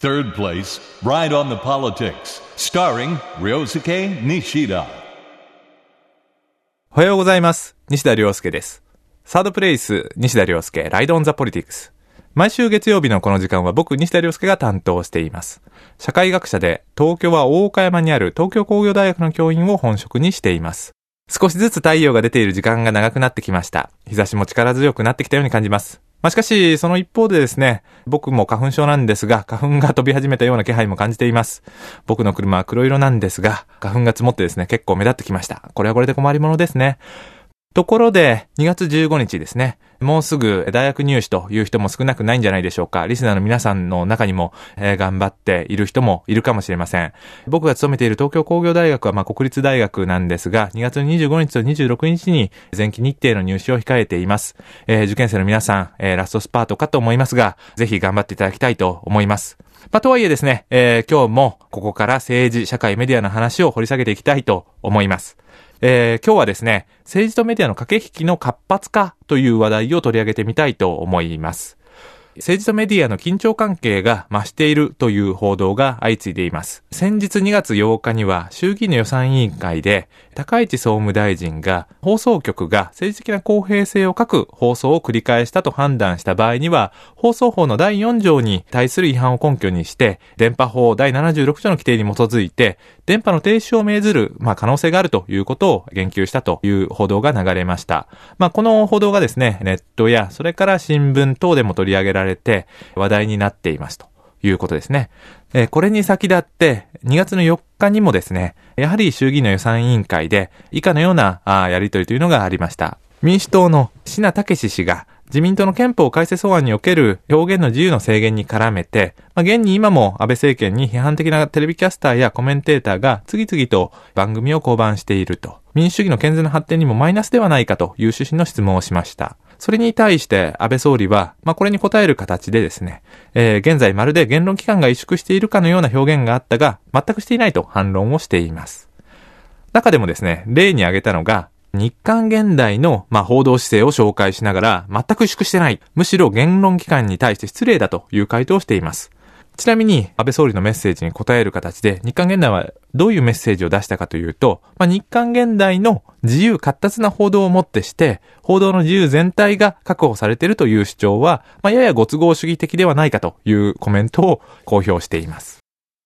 Third place, Ride on the Politics, starring Ryosuke Nishida. おはようございます。西田亮介です。サードプレイス、西田亮介、ライドオンザポリティクス。毎週月曜日のこの時間は僕、西田亮介が担当しています。社会学者で、東京は大岡山にある東京工業大学の教員を本職にしています。少しずつ太陽が出ている時間が長くなってきました。日差しも力強くなってきたように感じます。まあ、しかし、その一方でですね、僕も花粉症なんですが、花粉が飛び始めたような気配も感じています。僕の車は黒色なんですが、花粉が積もってですね、結構目立ってきました。これはこれで困りものですね。ところで、2月15日ですね。もうすぐ大学入試という人も少なくないんじゃないでしょうか。リスナーの皆さんの中にも、えー頑張っている人もいるかもしれません。僕が勤めている東京工業大学は、まあ、国立大学なんですが、2月25日と26日に前期日程の入試を控えています。えー受験生の皆さん、えーラストスパートかと思いますが、ぜひ頑張っていただきたいと思います。まあ、とはいえですね、え今日もここから政治、社会、メディアの話を掘り下げていきたいと思います。えー今日はですね、政治とメディアの駆け引きの活発化という話題を取り上げてみたいと思います。政治とメディアの緊張関係が増しているという報道が相次いでいます。先日2月8日には衆議院の予算委員会で高市総務大臣が放送局が政治的な公平性を欠く放送を繰り返したと判断した場合には放送法の第4条に対する違反を根拠にして電波法第76条の規定に基づいて電波の停止を命ずる、まあ、可能性があるということを言及したという報道が流れました。まあ、この報道がですね、ネットやそれから新聞等でも取り上げられて話題になっていますと。いうことですね。えこれに先立って、2月の4日にもですね、やはり衆議院の予算委員会で、以下のようなあやりとりというのがありました。民主党の品武氏が、自民党の憲法改正草案における表現の自由の制限に絡めて、まあ、現に今も安倍政権に批判的なテレビキャスターやコメンテーターが次々と番組を降板していると。民主主義の健全な発展にもマイナスではないかという趣旨の質問をしました。それに対して安倍総理は、まあ、これに答える形でですね、えー現在まるで言論機関が萎縮しているかのような表現があったが、全くしていないと反論をしています。中でもですね、例に挙げたのが、日韓現代の、まあ、報道姿勢を紹介しながら、全く萎縮してない。むしろ言論機関に対して失礼だという回答をしています。ちなみに、安倍総理のメッセージに答える形で、日韓現代はどういうメッセージを出したかというと、まあ、日韓現代の自由活発な報道をもってして、報道の自由全体が確保されているという主張は、まあ、ややご都合主義的ではないかというコメントを公表しています。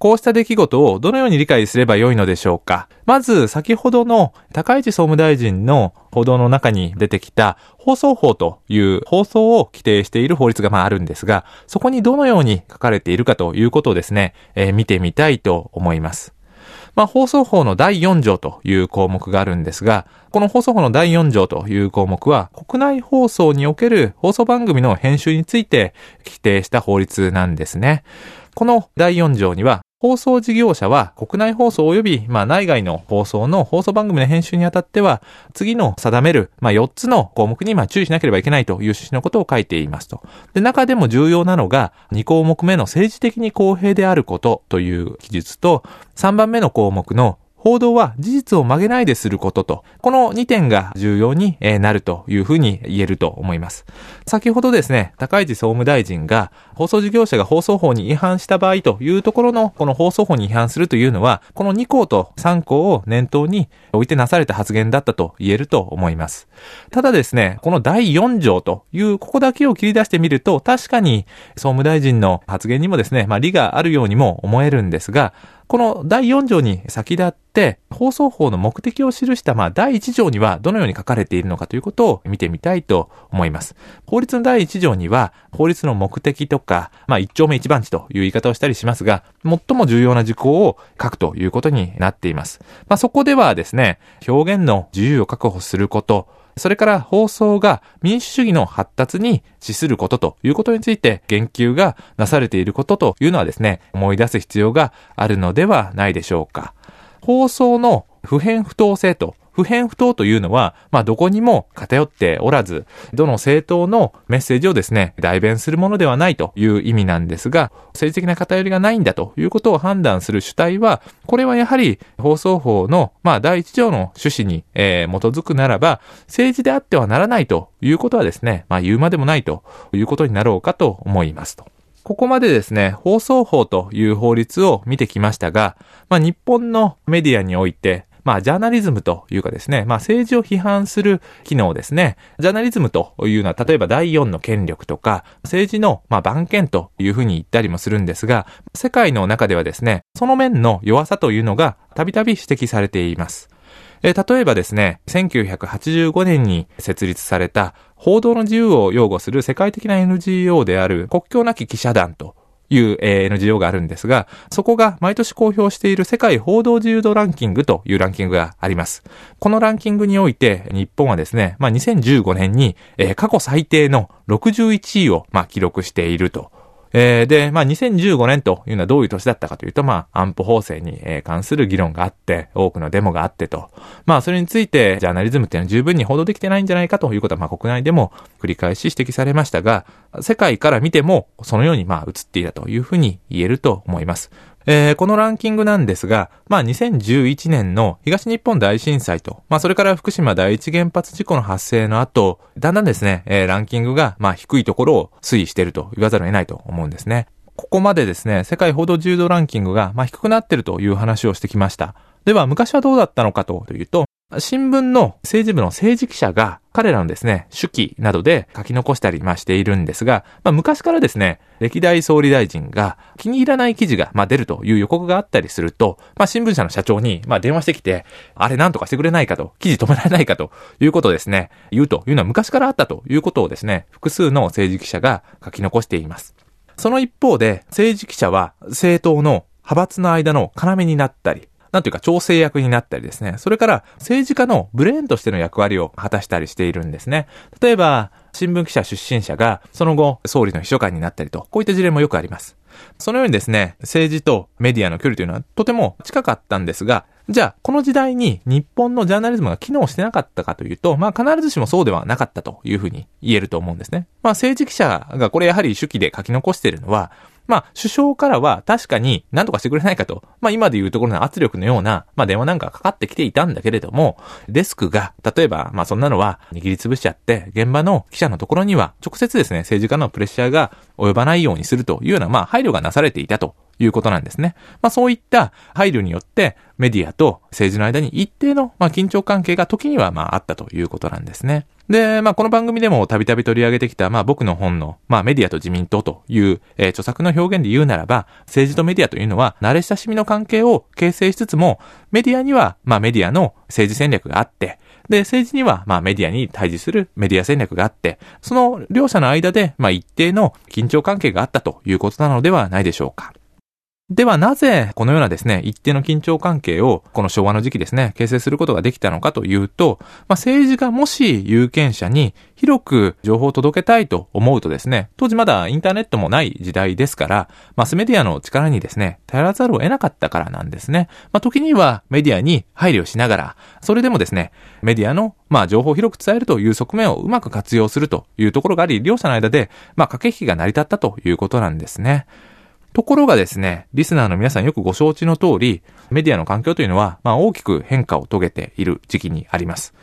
こうした出来事をどのように理解すればよいのでしょうか？まず、先ほどの高市総務大臣の報道の中に出てきた放送法という放送を規定している法律がまああるんですが、そこにどのように書かれているかということをですね、えー見てみたいと思います。まあ、放送法の第4条という項目があるんですが、この放送法の第4条という項目は、国内放送における放送番組の編集について規定した法律なんですね。この第4条には、放送事業者は国内放送及び、まあ、内外の放送の放送番組の編集にあたっては、次の定める、まあ、4つの項目に、まあ、注意しなければいけないという趣旨のことを書いていますと。で、中でも重要なのが、2項目目の政治的に公平であることという記述と、3番目の項目の報道は事実を曲げないですることと、この2点が重要になるというふうに言えると思います。先ほどですね、高市総務大臣が放送事業者が放送法に違反した場合というところのこの放送法に違反するというのは、この2項と3項を念頭に置いてなされた発言だったと言えると思います。ただですね、この第4条というここだけを切り出してみると、確かに総務大臣の発言にもですね、まあ理があるようにも思えるんですが、この第4条に先立って、放送法の目的を記した、まあ、第1条にはどのように書かれているのかということを見てみたいと思います。法律の第1条には、法律の目的とか、まあ、一丁目一番地という言い方をしたりしますが、最も重要な事項を書くということになっています。まあ、そこではですね、表現の自由を確保すること、それから放送が民主主義の発達に資することということについて言及がなされていることというのはですね、思い出す必要があるのではないでしょうか。放送の普遍不当性と不変不当というのは、まあ、どこにも偏っておらず、どの政党のメッセージをですね、代弁するものではないという意味なんですが、政治的な偏りがないんだということを判断する主体は、これはやはり放送法の、まあ、第一条の趣旨に、えー基づくならば、政治であってはならないということはですね、まあ、言うまでもないということになろうかと思いますと。ここまでですね、放送法という法律を見てきましたが、まあ日本のメディアにおいて、まあ、ジャーナリズムというかですね、まあ、政治を批判する機能ですね。ジャーナリズムというのは、例えば第4の権力とか、政治の、まあ、番権というふうに言ったりもするんですが、世界の中ではですね、その面の弱さというのが、たびたび指摘されています。え例えばですね、1985年に設立された報道の自由を擁護する世界的な NGO である国境なき記者団というえ NGO があるんですが、そこが毎年公表している世界報道自由度ランキングというランキングがあります。このランキングにおいて、日本はですね、まあ、2015年に、過去最低の61位を、ま、記録しているとえー、で、まあ、2015年というのはどういう年だったかというと、まあ、安保法制に関する議論があって、多くのデモがあってと。まあ、それについて、ジャーナリズムっていうのは十分に報道できてないんじゃないかということは、まあ、国内でも繰り返し指摘されましたが、世界から見ても、そのように、まあ、映っていたというふうに言えると思います。えー、このランキングなんですが、まあ、2011年の東日本大震災と、まあ、それから福島第一原発事故の発生の後、だんだんですね、えー、ランキングが、まあ、低いところを推移していると言わざるを得ないと思うんですね。ここまでですね、世界報道自由度ランキングが、まあ、低くなっているという話をしてきました。では、昔はどうだったのかというと、新聞の政治部の政治記者が彼らのですね、手記などで書き残したりましているんですが、まあ、昔からですね、歴代総理大臣が気に入らない記事が、まあ、出るという予告があったりすると、まあ、新聞社の社長に、まあ、電話してきて、あれなんとかしてくれないかと、記事止められないかということをですね、言うというのは昔からあったということをですね、複数の政治記者が書き残しています。その一方で、政治記者は政党の派閥の間の要になったり、なんていうか調整役になったりですね。それから政治家のブレーンとしての役割を果たしたりしているんですね。例えば、新聞記者出身者がその後総理の秘書官になったりと、こういった事例もよくあります。そのようにですね、政治とメディアの距離というのはとても近かったんですが、じゃあ、この時代に日本のジャーナリズムが機能してなかったかというと、まあ必ずしもそうではなかったというふうに言えると思うんですね。まあ政治記者がこれやはり手記で書き残しているのは、まあ、首相からは確かに何とかしてくれないかと、まあ今で言うところの圧力のような、まあ電話なんかかかってきていたんだけれども、デスクが、例えば、まあそんなのは握りつぶしちゃって、現場の記者のところには直接ですね、政治家のプレッシャーが及ばないようにするというような、まあ配慮がなされていたと。いうことなんですね。まあそういった配慮によってメディアと政治の間に一定の、まあ、緊張関係が時にはまああったということなんですね。で、まあ、この番組でもたびたび取り上げてきた、まあ、僕の本の、まあ、メディアと自民党という、えー、著作の表現で言うならば、政治とメディアというのは、慣れ親しみの関係を形成しつつも、メディアには、まあ、メディアの政治戦略があって、で、政治には、まあ、メディアに対峙するメディア戦略があって、その両者の間で、まあ、一定の緊張関係があったということなのではないでしょうか。ではなぜこのようなですね、一定の緊張関係をこの昭和の時期ですね、形成することができたのかというと、まあ、政治がもし有権者に広く情報を届けたいと思うとですね、当時まだインターネットもない時代ですから、マスメディアの力にですね、頼らざるを得なかったからなんですね。まあ、時にはメディアに配慮しながら、それでもですね、メディアのまあ情報を広く伝えるという側面をうまく活用するというところがあり、両者の間で、まあ駆け引きが成り立ったということなんですね。ところがですね、リスナーの皆さんよくご承知の通り、メディアの環境というのは、まあ大きく変化を遂げている時期にあります。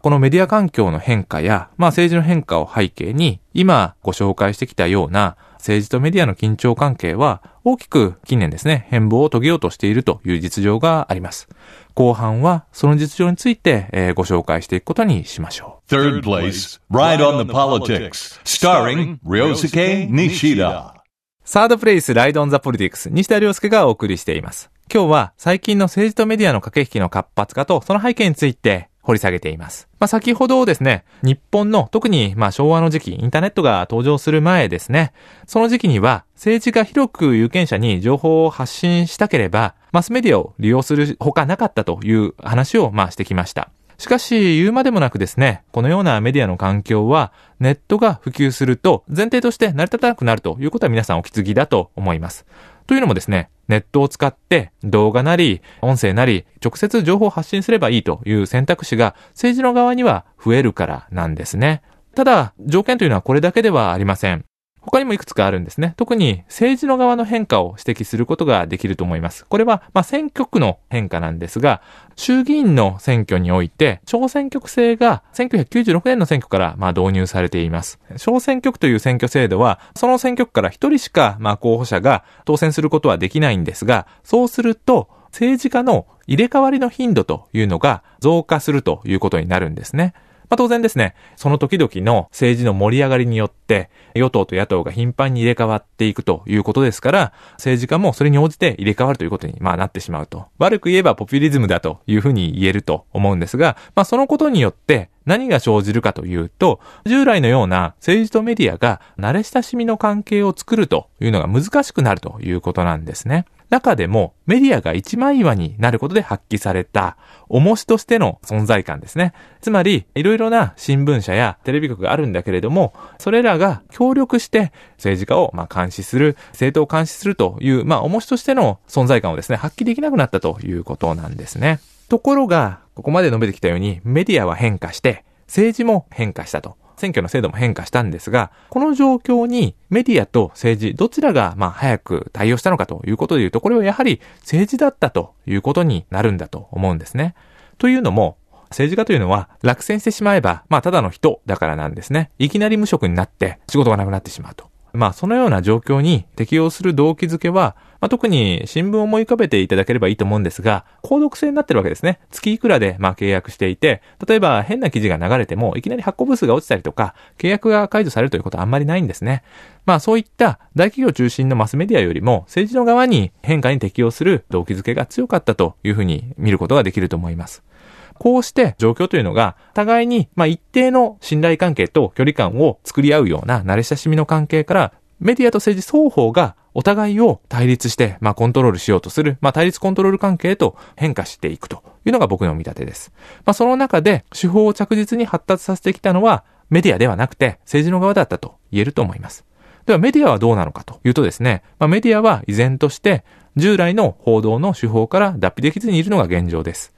このメディア環境の変化や、まあ政治の変化を背景に、今ご紹介してきたような政治とメディアの緊張関係は、大きく近年ですね、変貌を遂げようとしているという実情があります。後半はその実情について、えー、ご紹介していくことにしましょう。Third place, Ride on the Politics, starring Ryosuke Nishida. サードプレイスライドオンザポリティクス西田亮介がお送りしています。今日は最近の政治とメディアの駆け引きの活発化とその背景について掘り下げています。まあ、先ほどですね、日本の特にまあ昭和の時期、インターネットが登場する前ですね、その時期には政治が広く有権者に情報を発信したければ、マスメディアを利用するほかなかったという話をまあしてきました。しかし、言うまでもなくですね、このようなメディアの環境は、ネットが普及すると、前提として成り立たなくなるということは皆さんお気づきだと思います。というのもですね、ネットを使って動画なり、音声なり、直接情報を発信すればいいという選択肢が政治の側には増えるからなんですね。ただ、条件というのはこれだけではありません。他にもいくつかあるんですね。特に政治の側の変化を指摘することができると思います。これは、まあ、選挙区の変化なんですが、衆議院の選挙において、小選挙区制が1996年の選挙から、まあ、導入されています。小選挙区という選挙制度は、その選挙区から一人しか、まあ、候補者が当選することはできないんですが、そうすると、政治家の入れ替わりの頻度というのが増加するということになるんですね。まあ、当然ですね、その時々の政治の盛り上がりによって、与党と野党が頻繁に入れ替わっていくということですから、政治家もそれに応じて入れ替わるということに、まあ、なってしまうと。悪く言えばポピュリズムだというふうに言えると思うんですが、まあ、そのことによって、何が生じるかというと、従来のような政治とメディアが慣れ親しみの関係を作るというのが難しくなるということなんですね。中でもメディアが一枚岩になることで発揮された重しとしての存在感ですね。つまり、いろいろな新聞社やテレビ局があるんだけれども、それらが協力して政治家をま監視する、政党を監視するという、まあ、重しとしての存在感をですね、発揮できなくなったということなんですね。ところが、ここまで述べてきたように、メディアは変化して、政治も変化したと。選挙の制度も変化したんですが、この状況にメディアと政治、どちらがまあ早く対応したのかということで言うと、これはやはり政治だったということになるんだと思うんですね。というのも、政治家というのは落選してしまえば、まあただの人だからなんですね。いきなり無職になって仕事がなくなってしまうと。まあそのような状況に適用する動機づけは、まあ、特に新聞を思い浮かべていただければいいと思うんですが、購読制になってるわけですね。月いくらでまあ契約していて、例えば変な記事が流れても、いきなり発行部数が落ちたりとか、契約が解除されるということはあんまりないんですね。まあそういった大企業中心のマスメディアよりも政治の側に変化に適応する動機づけが強かったというふうに見ることができると思います。こうして状況というのが、互いに、まあ、一定の信頼関係と距離感を作り合うような慣れ親しみの関係から、メディアと政治双方がお互いを対立して、まあ、コントロールしようとする、まあ、対立コントロール関係へと変化していくというのが僕の見立てです。まあ、その中で手法を着実に発達させてきたのは、メディアではなくて政治の側だったと言えると思います。ではメディアはどうなのかというとですね、まあ、メディアは依然として従来の報道の手法から脱皮できずにいるのが現状です。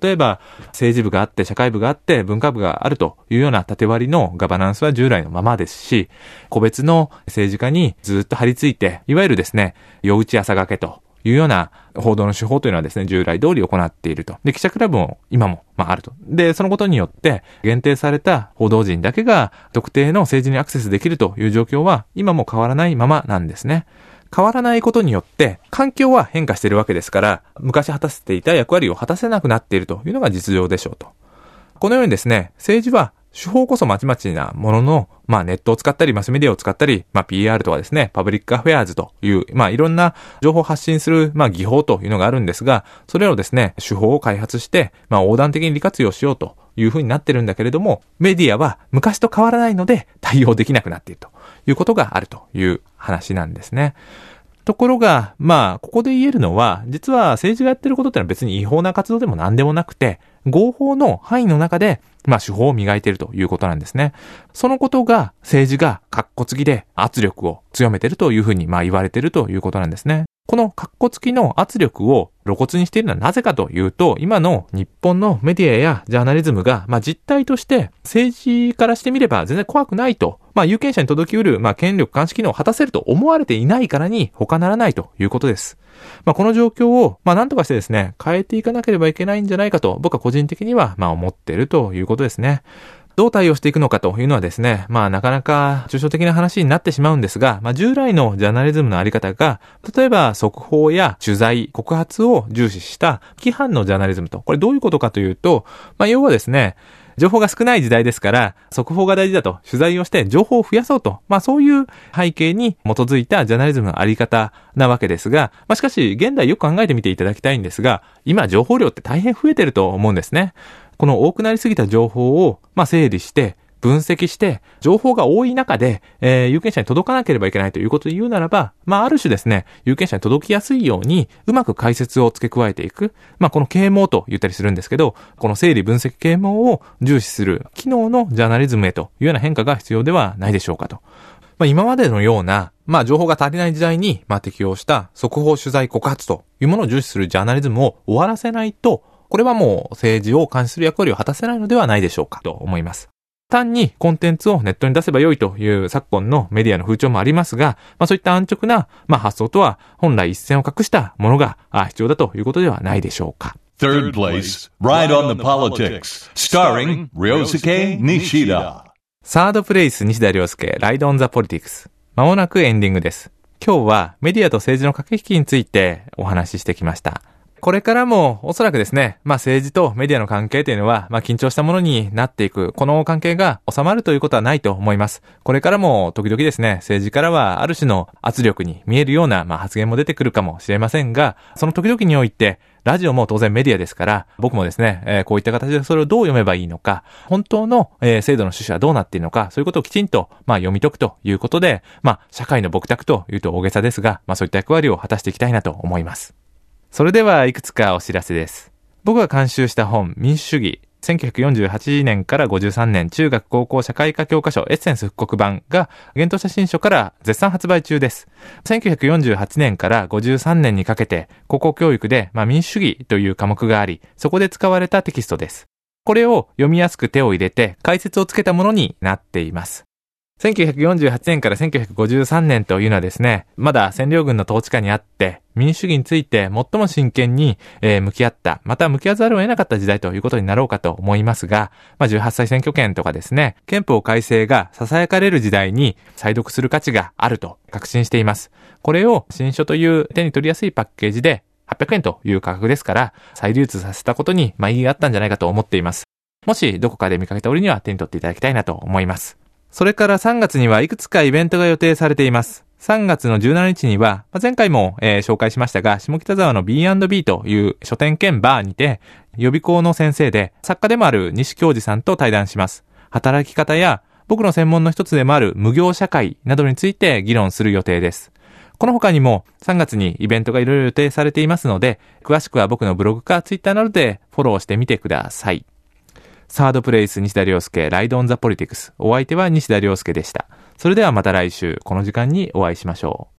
例えば、政治部があって、社会部があって、文化部があるというような縦割りのガバナンスは従来のままですし、個別の政治家にずっと張り付いて、いわゆるですね、夜打ち朝掛けというような報道の手法というのはですね、従来通り行っていると。で、記者クラブも今も、まああると。で、そのことによって、限定された報道陣だけが特定の政治にアクセスできるという状況は、今も変わらないままなんですね。変わらないことによって、環境は変化しているわけですから、昔果たせていた役割を果たせなくなっているというのが実情でしょうと。このようにですね、政治は手法こそまちまちなものの、まあネットを使ったり、マスメディアを使ったり、まあ PR とかですね、 Public Affairs という、まあいろんな情報を発信する、まあ技法というのがあるんですが、それをですね、手法を開発して、まあ横断的に利活用しようというふうになってるんだけれども、メディアは昔と変わらないので対応できなくなっているということがあるという話なんですね。ところが、まあ、ここで言えるのは、実は政治がやってることってのは別に違法な活動でも何でもなくて、合法の範囲の中で、まあ、手法を磨いているということなんですね。そのことが、政治が格好つきで圧力を強めているというふうに、まあ、言われているということなんですね。この格好付きの圧力を露骨にしているのはなぜかというと、今の日本のメディアやジャーナリズムが、まあ、実態として政治からしてみれば全然怖くないと、まあ、有権者に届きうる、まあ、権力監視機能を果たせると思われていないからに他ならないということです。まあ、この状況を、まあ、なんとかしてですね、変えていかなければいけないんじゃないかと、僕は個人的には、まあ、思っているということですね。どう対応していくのかというのはですね、まあなかなか抽象的な話になってしまうんですが、まあ従来のジャーナリズムのあり方が、例えば速報や取材、告発を重視した規範のジャーナリズムと、これどういうことかというと、まあ要はですね、情報が少ない時代ですから、速報が大事だと、取材をして情報を増やそうと、まあそういう背景に基づいたジャーナリズムのあり方なわけですが、まあしかし現代よく考えてみていただきたいんですが、今情報量って大変増えてると思うんですね。この多くなりすぎた情報を、まあ、整理して、分析して、情報が多い中で、えー、有権者に届かなければいけないということで言うならば、まあ、ある種ですね、有権者に届きやすいように、うまく解説を付け加えていく。まあ、この啓蒙と言ったりするんですけど、この整理分析啓蒙を重視する機能のジャーナリズムへというような変化が必要ではないでしょうかと。まあ、今までのような、まあ、情報が足りない時代に、まあ、適用した速報取材告発というものを重視するジャーナリズムを終わらせないと、これはもう政治を監視する役割を果たせないのではないでしょうかと思います。単にコンテンツをネットに出せば良いという昨今のメディアの風潮もありますが、まあそういった安直な、まあ、発想とは本来一線を画したものが必要だということではないでしょうか。Third place, Ride on the Politics, starring Ryosuke Nishida. サードプレイス西田亮介、ライドオンザポリティクス。まもなくエンディングです。今日はメディアと政治の駆け引きについてお話ししてきました。これからもおそらくですね、まあ政治とメディアの関係というのは、まあ緊張したものになっていく、この関係が収まるということはないと思います。これからも時々ですね、政治からはある種の圧力に見えるような、まあ、発言も出てくるかもしれませんが、その時々において、ラジオも当然メディアですから、僕もですね、えーこういった形でそれをどう読めばいいのか、本当の、えー制度の趣旨はどうなっているのか、そういうことをきちんと、まあ、読み解くということで、まあ、社会の僕宅というと大げさですが、まあ、そういった役割を果たしていきたいなと思います。それではいくつかお知らせです。僕が監修した本、民主主義。1948年から53年中学高校社会科教科書エッセンス復刻版が現当写真書から絶賛発売中です。1948年から53年にかけて高校教育で、まあ、民主主義という科目があり、そこで使われたテキストです。これを読みやすく手を入れて解説をつけたものになっています。1948年から1953年というのはですね、まだ占領軍の統治下にあって、民主主義について最も真剣に、え向き合った、また向き合わざるを得なかった時代ということになろうかと思いますが、まあ、18歳選挙権とかですね、憲法改正が囁かれる時代に再読する価値があると確信しています。これを新書という手に取りやすいパッケージで800円という価格ですから、再流通させたことに、まあ、意義があったんじゃないかと思っています。もしどこかで見かけた折には手に取っていただきたいなと思います。それから3月にはいくつかイベントが予定されています。3月の17日には、まあ前回も、えー紹介しましたが、下北沢の B&B という書店兼バーにて、予備校の先生で、作家でもある西京二さんと対談します。働き方や、僕の専門の一つでもある無業社会などについて議論する予定です。この他にも3月にイベントがいろいろ予定されていますので、詳しくは僕のブログかツイッターなどでフォローしてみてください。サードプレイス西田亮介、ライドオンザポリティクス。お相手は西田亮介でした。それではまた来週、この時間にお会いしましょう。